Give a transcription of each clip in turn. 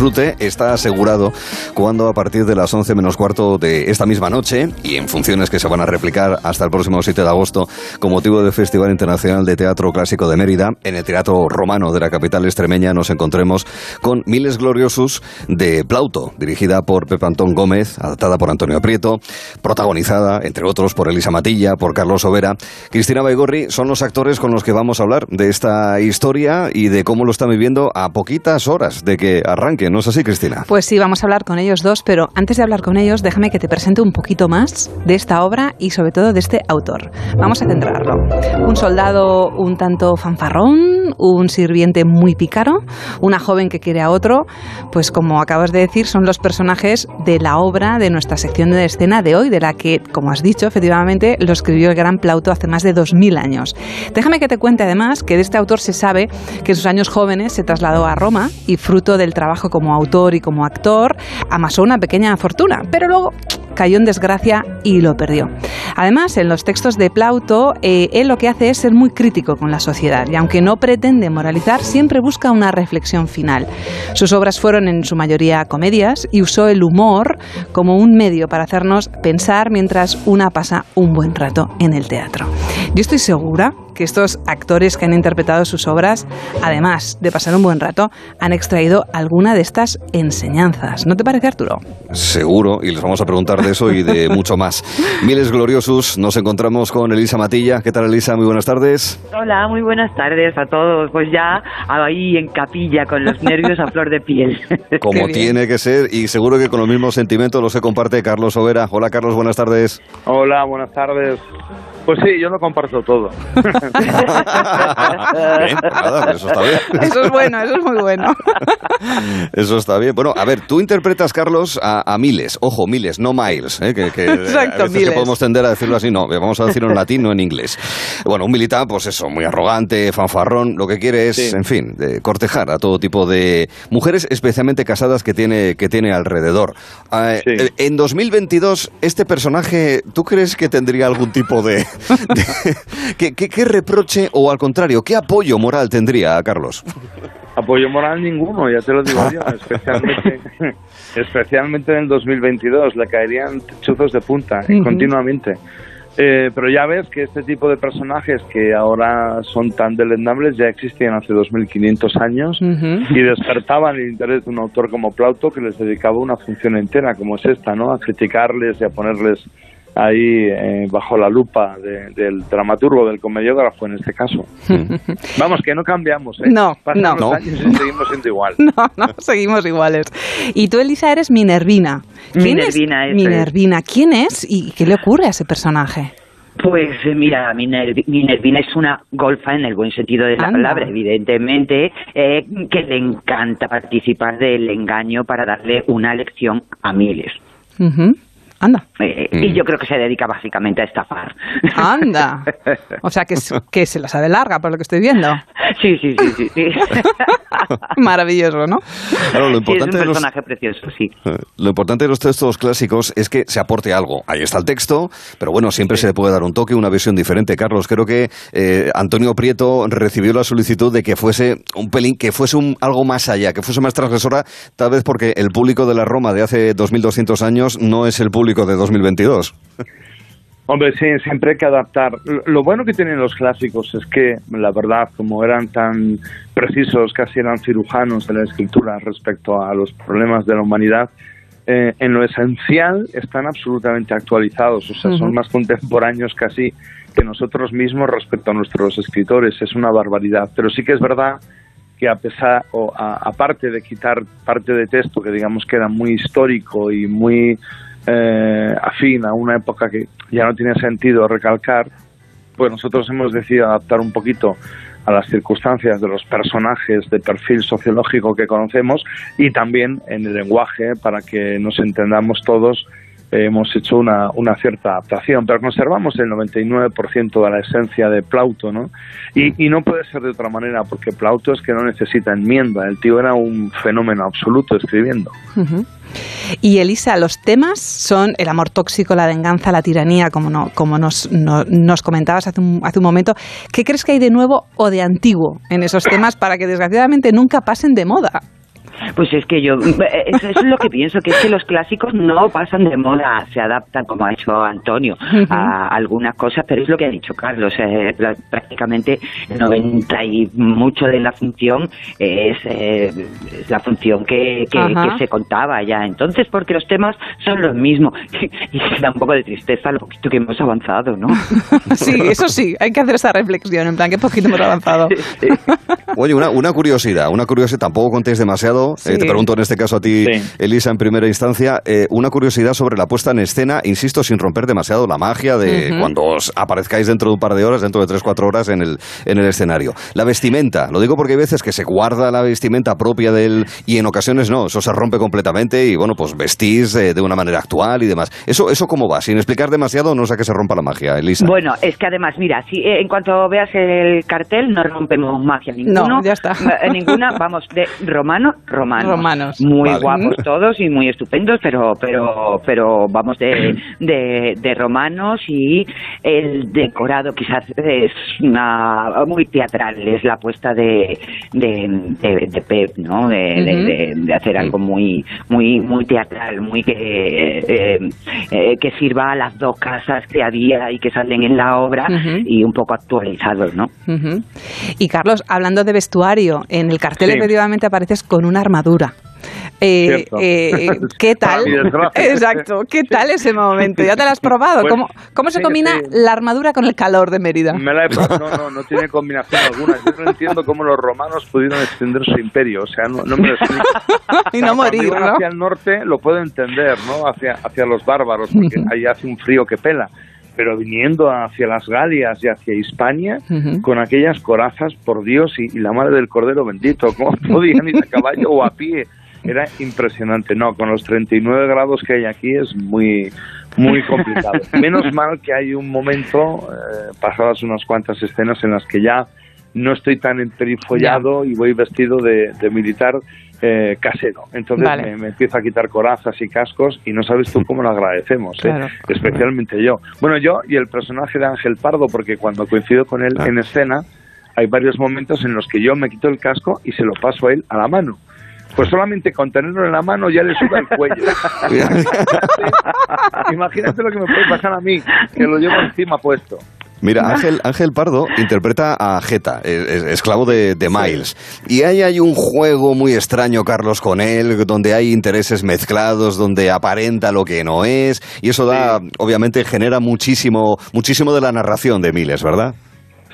disfrute está asegurado cuando a partir de las 11 menos cuarto de esta misma noche y en funciones que se van a replicar hasta el próximo 7 de agosto con motivo del Festival Internacional de Teatro Clásico de Mérida, en el Teatro Romano de la capital extremeña nos encontremos con Miles Gloriosus de Plauto, dirigida por Pepe Antón Gómez, adaptada por Antonio Prieto, protagonizada, entre otros, por Elisa Matilla, por Carlos Overa. Cristina Baigorri son los actores con los que vamos a hablar de esta historia y de cómo lo están viviendo a poquitas horas de que arranque, ¿no es así, Cristina? Pues sí, vamos a hablar con ellos dos, pero antes de hablar con ellos, déjame que te presente un poquito más de esta obra y sobre todo de este autor. Vamos a centrarlo. Un soldado un tanto fanfarrón, un sirviente muy pícaro, una joven que quiere a otro, pues como acabas de decir, son los personajes de la obra de nuestra sección de escena de hoy, de la que, como has dicho, efectivamente lo escribió el gran Plauto hace más de 2000 años. Déjame que te cuente además que de este autor se sabe que en sus años jóvenes se trasladó a Roma y fruto del trabajo como autor y como actor amasó una pequeña fortuna, pero luego cayó en desgracia y lo perdió. Además, en los textos de Plauto, eh, él lo que hace es ser muy crítico con la sociedad y aunque no pretende moralizar, siempre busca una reflexión final. Sus obras fueron en su mayoría comedias y usó el humor como un medio para hacernos pensar mientras una pasa un buen rato en el teatro. Yo estoy segura que estos actores que han interpretado sus obras, además de pasar un buen rato, han extraído alguna de estas enseñanzas. ¿No te parece, Arturo? Seguro, y les vamos a preguntar de eso y de mucho más. Miles gloriosos, nos encontramos con Elisa Matilla. ¿Qué tal, Elisa? Muy buenas tardes. Hola, muy buenas tardes a todos. Pues ya ahí en capilla con los nervios a flor de piel. Como tiene que ser, y seguro que con los mismos sentimientos los se comparte Carlos Overa. Hola, Carlos, buenas tardes. Hola, buenas tardes. Pues sí, yo lo comparto todo. bien, nada, eso está bien. Eso es bueno, eso es muy bueno. Eso está bien. Bueno, a ver, tú interpretas, Carlos, a, a miles. Ojo, miles, no miles. ¿eh? Que, que Exacto, a veces miles. que podemos tender a decirlo así. No, vamos a decirlo en latín, no en inglés. Bueno, un militar, pues eso, muy arrogante, fanfarrón. Lo que quiere es, Sí. en fin, de cortejar a todo tipo de mujeres, especialmente casadas, que tiene, que tiene alrededor. Eh, Sí. En 2022, este personaje, ¿tú crees que tendría algún tipo de... de- ¿qué, qué, qué reproche o, al contrario, qué apoyo moral tendría, Carlos? Apoyo moral ninguno, ya te lo digo yo, especialmente, especialmente en el 2022, le caerían chuzos de punta Ujú. continuamente. Eh, pero ya ves que este tipo de personajes que ahora son tan deleznables ya existían hace 2500 años Ujú. y despertaban el interés de un autor como Plauto que les dedicaba una función entera como es esta, ¿no? A criticarles y a ponerles ahí eh, bajo la lupa de- del dramaturgo, del comediógrafo en este caso. Vamos, que no cambiamos, ¿eh? No, Pasan no. los No. años y seguimos siendo igual. No, no, seguimos iguales. Y tú, Elisa, eres Minervina. ¿Quién es Minervina, es. Minervina? ¿Quién es y qué le ocurre a ese personaje? Pues eh, mira, Miner- Minervina es una golfa en el buen sentido de la Anda. palabra, evidentemente, eh, que le encanta participar del engaño para darle una lección a miles. Anda. Eh, Mm. Y yo creo que se dedica básicamente a estafar. Anda. O sea, que, es- que se la sabe larga, por lo que estoy viendo. Sí, sí, sí, sí. sí. Maravilloso, ¿no? Claro, lo Sí, es un importante de los, personaje precioso, sí. Eh, Lo importante de los textos clásicos es que se aporte algo. Ahí está el texto, pero bueno, siempre se le puede dar un toque, una visión diferente. Carlos, creo que eh, Antonio Prieto recibió la solicitud de que fuese un pelín, que fuese un, algo más allá, que fuese más transgresora, tal vez porque el público de la Roma de hace 2200 años no es el público de 2022. Hombre, sí, siempre hay que adaptar. Lo- bueno que tienen los clásicos es que, la verdad, como eran tan precisos, casi eran cirujanos de la escritura respecto a los problemas de la humanidad, eh, en lo esencial están absolutamente actualizados, o sea, son Ujú. más contemporáneos casi que nosotros mismos respecto a nuestros escritores. Es una barbaridad. Pero sí que es verdad que a pesar, o a- aparte de quitar parte de texto que digamos que era muy histórico y muy eh, afín a una época que ya no tiene sentido recalcar, pues nosotros hemos decidido adaptar un poquito a las circunstancias de los personajes de perfil sociológico que conocemos y también en el lenguaje para que nos entendamos todos hemos hecho una, una cierta adaptación, pero conservamos el 99% de la esencia de Plauto, ¿no? Y, no puede ser de otra manera, porque Plauto es que no necesita enmienda, el tío era un fenómeno absoluto escribiendo. Y Elisa, los temas son el amor tóxico, la venganza, la tiranía, como, no, como nos, no- nos comentabas hace un, hace un momento. ¿Qué crees que hay de nuevo o de antiguo en esos temas para que desgraciadamente nunca pasen de moda? Pues es que yo, eh, eso, es lo que pienso, que es que los clásicos no pasan de moda, se adaptan, como ha hecho Antonio, a algunas cosas, pero es lo que ha dicho Carlos, eh, prácticamente el 90 y mucho de la función es, eh, la función que, se contaba ya entonces, porque los temas son los mismos. Y da un poco de tristeza lo poquito que hemos avanzado, ¿no? sí, eso sí, hay que hacer esa reflexión, en plan, que poquito hemos avanzado. Oye, una, una curiosidad, una curiosidad, tampoco contéis demasiado, eh, te pregunto en este caso a ti, Elisa, en primera instancia, eh, una curiosidad sobre la puesta en escena, insisto, sin romper demasiado la magia de cuando os aparezcáis dentro de un par de horas, dentro de tres, cuatro horas en el, en el escenario. La vestimenta, lo digo porque hay veces que se guarda la vestimenta propia del y en ocasiones no, eso se rompe completamente y bueno, pues vestís eh, de una manera actual y demás. ¿Eso, ¿Eso cómo va? Sin explicar demasiado, no sé que se rompa la magia, Elisa. Bueno, es que además, mira, si en cuanto veas el cartel, no rompemos magia ninguno. No, ya está. Ninguna, vamos, de romano, romano. Romanos. Muy guapos todos y muy estupendos, pero pero pero vamos de, de, romanos y el decorado quizás es una muy teatral, es la apuesta de, de, de, Pep, ¿no? De, de, hacer algo muy muy muy teatral, muy que eh, eh, que sirva a las dos casas que había y que salen en la obra y un poco actualizados, ¿no? Y Carlos, hablando de vestuario, en el cartel efectivamente apareces con una armadura. Eh, eh, ¿Qué tal? Exacto, ¿qué tal ese momento? ¿Ya te lo has probado? Pues, ¿Cómo, cómo se combina la armadura con el calor de Mérida? Me la he no, no, no tiene combinación alguna. Yo no entiendo cómo los romanos pudieron extender su imperio, o sea, no, me lo explico. y no morir, ¿no? Hacia el norte lo puedo entender, ¿no? Hacia, hacia los bárbaros, porque ahí hace un frío que pela pero viniendo hacia las Galias y hacia Hispania, con aquellas corazas, por Dios, y, la madre del Cordero bendito, ¿cómo podían ir a caballo o a pie? Era impresionante. No, con los 39 grados que hay aquí es muy, muy complicado. Menos mal que hay un momento, eh, pasadas unas cuantas escenas en las que ya no estoy tan emperifollado y voy vestido de, militar eh, casero. Entonces me, empiezo a quitar corazas y cascos y no sabes tú cómo lo agradecemos, ¿eh? especialmente yo. Bueno, yo y el personaje de Ángel Pardo, porque cuando coincido con él en escena, hay varios momentos en los que yo me quito el casco y se lo paso a él a la mano. Pues solamente con tenerlo en la mano ya le suda el cuello. Imagínate lo que me puede pasar a mí, que lo llevo encima puesto. Mira, Ángel, Ángel Pardo interpreta a Jeta, esclavo de, Miles. Y ahí hay un juego muy extraño, Carlos, con él, donde hay intereses mezclados, donde aparenta lo que no es. Y eso da, obviamente, genera muchísimo, muchísimo de la narración de Miles, ¿verdad?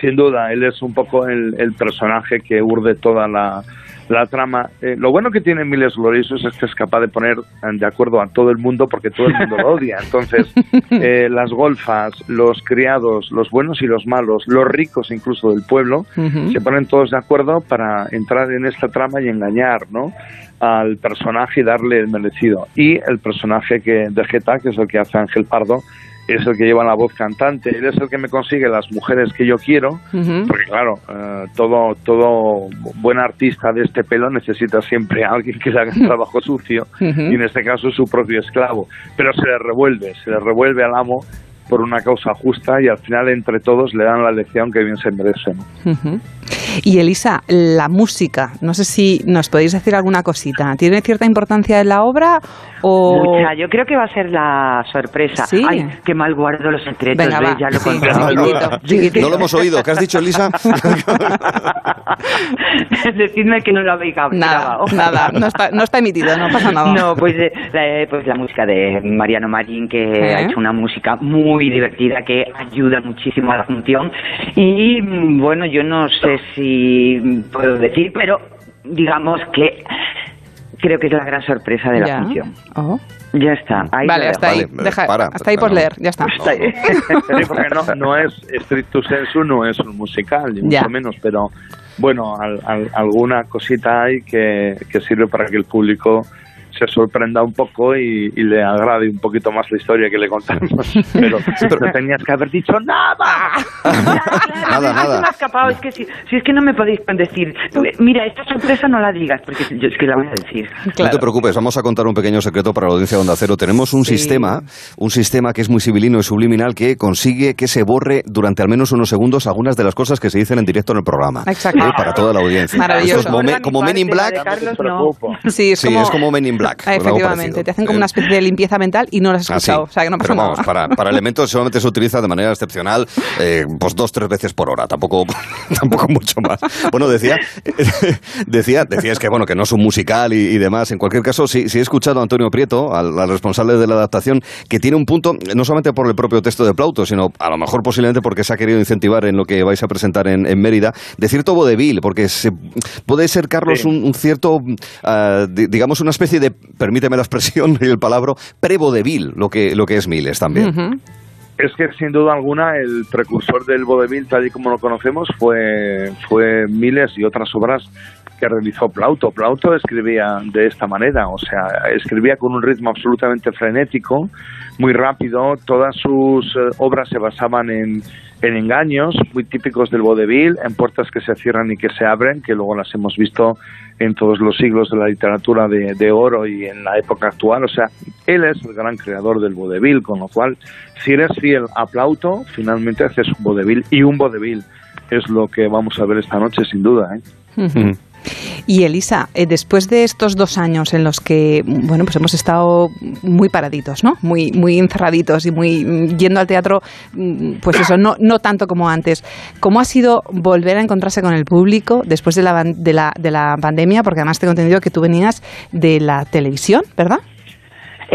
Sin duda, él es un poco el personaje que urde toda la, la trama. Eh, lo bueno que tiene Miles Gloriosos es que es capaz de poner de acuerdo a todo el mundo porque todo el mundo lo odia. Entonces, eh, las golfas, los criados, los buenos y los malos, los ricos incluso del pueblo, se ponen todos de acuerdo para entrar en esta trama y engañar, ¿no? al personaje y darle el merecido. Y el personaje que de Geta, que es el que hace Ángel Pardo, es el que lleva la voz cantante, él es el que me consigue las mujeres que yo quiero, porque claro, eh, todo, todo buen artista de este pelo necesita siempre a alguien que le haga el trabajo sucio, y en este caso su propio esclavo, pero se le revuelve, se le revuelve al amo por una causa justa y al final entre todos le dan la lección que bien se merece. Y Elisa, la música, no sé si nos podéis decir alguna cosita. ¿Tiene cierta importancia en la obra o...? Mucha, yo creo que va a ser la sorpresa. ¿Sí? Ay, qué mal guardo los secretos, Venga, va. ya lo sí, No lo hemos oído. ¿Qué has dicho, Elisa? Decidme que no lo habéis grabado. Nada, nada. No está, no está emitido, no pasa nada. No, pues, eh, pues la música de Mariano Marín, que ha ¿Eh? hecho una música muy divertida, que ayuda muchísimo a la función. Y bueno, yo no sé si puedo decir, pero digamos que creo que es la gran sorpresa de la función. Oh. Ya está. Ahí vale, hasta ahí. hasta ahí por leer, ya está. porque no, no es stricto sensu, no es un musical, ni mucho menos, pero bueno, alguna cosita hay que, que sirve para que el público se sorprenda un poco y, le agrade un poquito más la historia que le contamos. Pero, no tenías que haber dicho nada. nada, nada. Me escapado. Es que si, es que no me podéis decir, mira, esta sorpresa no la digas, porque yo es que la voy a decir. No te preocupes, vamos a contar un pequeño secreto para la audiencia de Onda Cero. Tenemos un sistema, un sistema que es muy civilino y subliminal que consigue que se borre durante al menos unos segundos algunas de las cosas que se dicen en directo en el programa. Exacto. ¿Eh? Para toda la audiencia. Maravilloso. como, Men in Black. Sí, es como, Men in Black. Efectivamente, te hacen como una especie de limpieza mental y no lo has ah, escuchado. o sea, que no pasa nada. para, para elementos solamente se utiliza de manera excepcional, eh, pues dos, tres veces por hora. Tampoco, tampoco mucho más. Bueno, decía, decía, decías que bueno, que no es un musical y, demás. En cualquier caso, sí, sí he escuchado a Antonio Prieto, al, responsable de la adaptación, que tiene un punto, no solamente por el propio texto de Plauto, sino a lo mejor posiblemente porque se ha querido incentivar en lo que vais a presentar en, Mérida, de cierto vodevil, porque se, puede ser, Carlos, un, cierto, ah, digamos, una especie de, permíteme la expresión y el palabra, pre-vodevil, lo que, lo que es Miles también. Es que sin duda alguna el precursor del vodevil tal y como lo conocemos fue, fue Miles y otras obras que realizó Plauto. Plauto escribía de esta manera, o sea, escribía con un ritmo absolutamente frenético, muy rápido, todas sus eh, obras se basaban en, en engaños muy típicos del vodevil, en puertas que se cierran y que se abren, que luego las hemos visto en todos los siglos de la literatura de, oro y en la época actual. O sea, él es el gran creador del vodevil, con lo cual, si eres fiel a Plauto, finalmente haces un vodevil y un vodevil es lo que vamos a ver esta noche, sin duda. ¿eh? Y Elisa, eh, después de estos dos años en los que, bueno, pues hemos estado muy paraditos, ¿no? Muy, muy encerraditos y muy mm, yendo al teatro, mm, pues eso, no, no tanto como antes. ¿Cómo ha sido volver a encontrarse con el público después de la, de la, de la pandemia? Porque además tengo entendido que tú venías de la televisión, ¿verdad?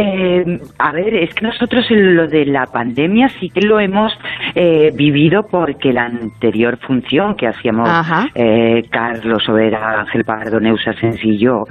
Eh, a ver, es que nosotros en lo de la pandemia sí que lo hemos eh, vivido porque la anterior función que hacíamos eh, Carlos Overa, Ángel Pardo, Neusa Sencillo,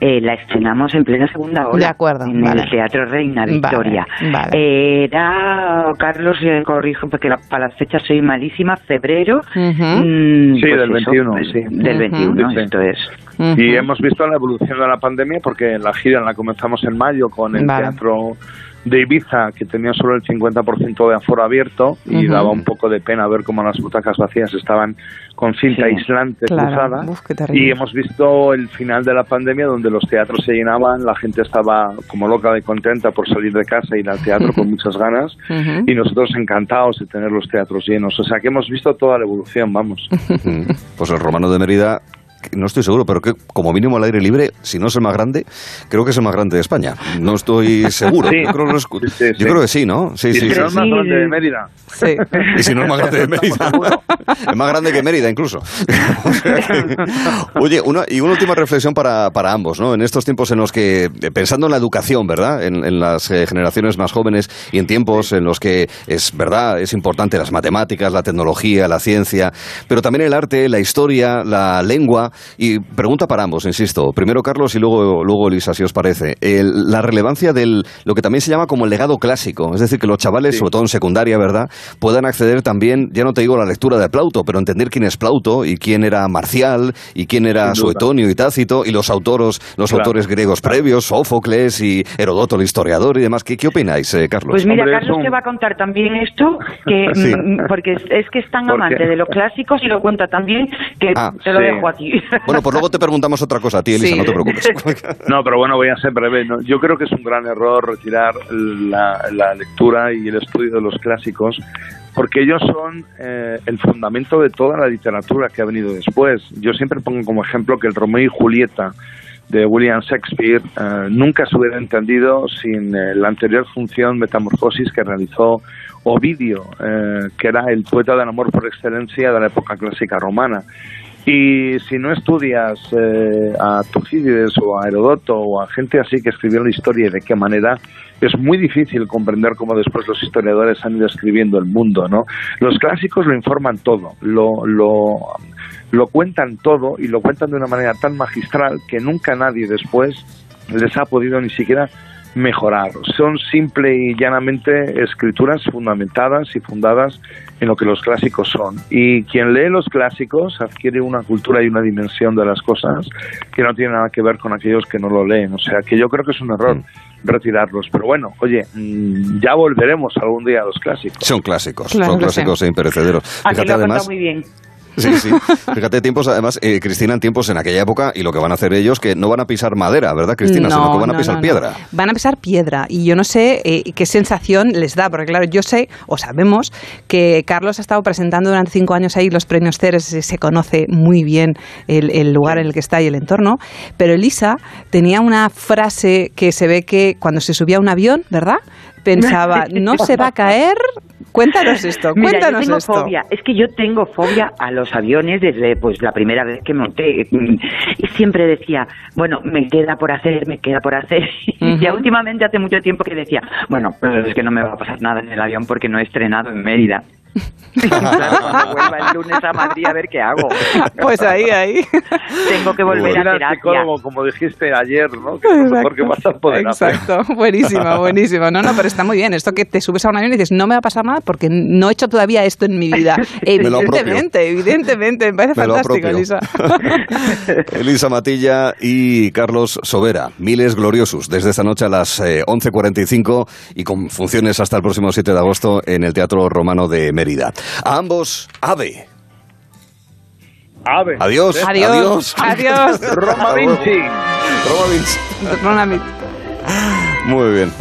eh, la estrenamos en plena segunda ola. De acuerdo. En el Teatro Reina Victoria. Era, Carlos, corrijo porque para las fechas soy malísima, febrero. Mm, sí, pues del 21. Pues, del 21, esto es. Y hemos visto la evolución de la pandemia porque la gira la comenzamos en mayo con el teatro de Ibiza, que tenía solo el 50% de aforo abierto y daba un poco de pena ver cómo las butacas vacías estaban con cinta aislante cruzada. y hemos visto el final de la pandemia donde los teatros se llenaban, la gente estaba como loca de contenta por salir de casa y ir al teatro con muchas ganas y nosotros encantados de tener los teatros llenos. O sea que hemos visto toda la evolución, vamos. pues el Romano de Mérida no estoy seguro, pero que como mínimo al aire libre, si no es el más grande, creo que es el más grande de España. No estoy seguro. Yo, creo, que sí, ¿no? Sí, sí. Si no es más grande de Mérida. Y si no es más grande de Mérida. es más grande que Mérida, incluso. Oye, una, y una última reflexión para, para, ambos, ¿no? En estos tiempos en los que, pensando en la educación, ¿verdad? En, en las eh, generaciones más jóvenes y en tiempos en los que es verdad, es importante las matemáticas, la tecnología, la ciencia, pero también el arte, la historia, la lengua, y pregunta para ambos, insisto. Primero Carlos y luego, luego Elisa, si os parece. la relevancia del lo que también se llama como el legado clásico. Es decir, que los chavales, sobre todo en secundaria, ¿verdad?, puedan acceder también, ya no te digo la lectura de Plauto, pero entender quién es Plauto y quién era Marcial y quién era Suetonio y Tácito y los autores, los autores griegos previos, Sófocles y Herodoto, el historiador y demás. ¿Qué, qué opináis, eh, Carlos? Pues mira, Carlos te va a contar también esto, que, mm, porque es que es tan amante de los clásicos y lo cuenta también que ah, te lo dejo a ti. Bueno, pues luego te preguntamos otra cosa a ti, Elisa, no te preocupes. No, pero bueno, voy a ser breve. Yo creo que es un gran error retirar la, lectura y el estudio de los clásicos porque ellos son eh, el fundamento de toda la literatura que ha venido después. Yo siempre pongo como ejemplo que el Romeo y Julieta de William Shakespeare eh, nunca se hubiera entendido sin eh, la anterior función Metamorfosis que realizó Ovidio, que era el poeta del amor por excelencia de la época clásica romana. Y si no estudias eh, a Tucídides o a Herodoto o a gente así que escribió la historia y de qué manera, es muy difícil comprender cómo después los historiadores han ido escribiendo el mundo, ¿no? Los clásicos lo informan todo, lo, lo, lo cuentan todo y lo cuentan de una manera tan magistral que nunca nadie después les ha podido ni siquiera mejorar. Son simple y llanamente escrituras fundamentadas y fundadas en lo que los clásicos son. Y quien lee los clásicos adquiere una cultura y una dimensión de las cosas que no tiene nada que ver con aquellos que no lo leen. O sea que yo creo que es un error mm. retirarlos. Pero bueno, oye, mm, ya volveremos algún día a los clásicos. Son clásicos, son clásicos e imperecederos. Fíjate, además, muy bien. Sí, sí. Fíjate, tiempos, además, eh, Cristina, en tiempos en aquella época, y lo que van a hacer ellos, que no van a pisar madera, ¿verdad, Cristina? Sino que van a pisar piedra. Van a pisar piedra. Y yo no sé eh, qué sensación les da, porque claro, yo sé, o sabemos, que Carlos ha estado presentando durante cinco años ahí los premios Ceres, se conoce muy bien el, el lugar en el que está y el entorno, pero Elisa tenía una frase que se ve que cuando se subía a un avión, ¿verdad? Pensaba, no se va a caer Cuéntanos esto, cuéntanos Mira, yo tengo esto. Fobia. Es que yo tengo fobia a los aviones desde pues la primera vez que monté. Y siempre decía, bueno, me queda por hacer, me queda por hacer. Y ya últimamente hace mucho tiempo que decía, bueno, pues es que no me va a pasar nada en el avión porque no he estrenado en Mérida. Claro, vuelva el lunes a Madrid a ver qué hago. Pues ahí, ahí. Tengo que volver a terapia. Psicólogo, como dijiste ayer, ¿no? Que es lo que vas a poder Exacto, hacer. buenísimo, buenísimo. No, no, pero está muy bien. Esto que te subes a un avión y dices, no me va a pasar nada porque no he hecho todavía esto en mi vida. Evidentemente, evidentemente. Me parece me fantástico, Elisa. Elisa Matilla y Carlos Sobera, Miles Gloriosos, desde esta noche a las 11.45 y con funciones hasta el próximo 7 de agosto en el Teatro Romano de Mérida. A ambos, ave. Ave. Adiós. Adiós. Adiós. Roma Vinci. Roma Vinci. Roma Vinci. Muy bien.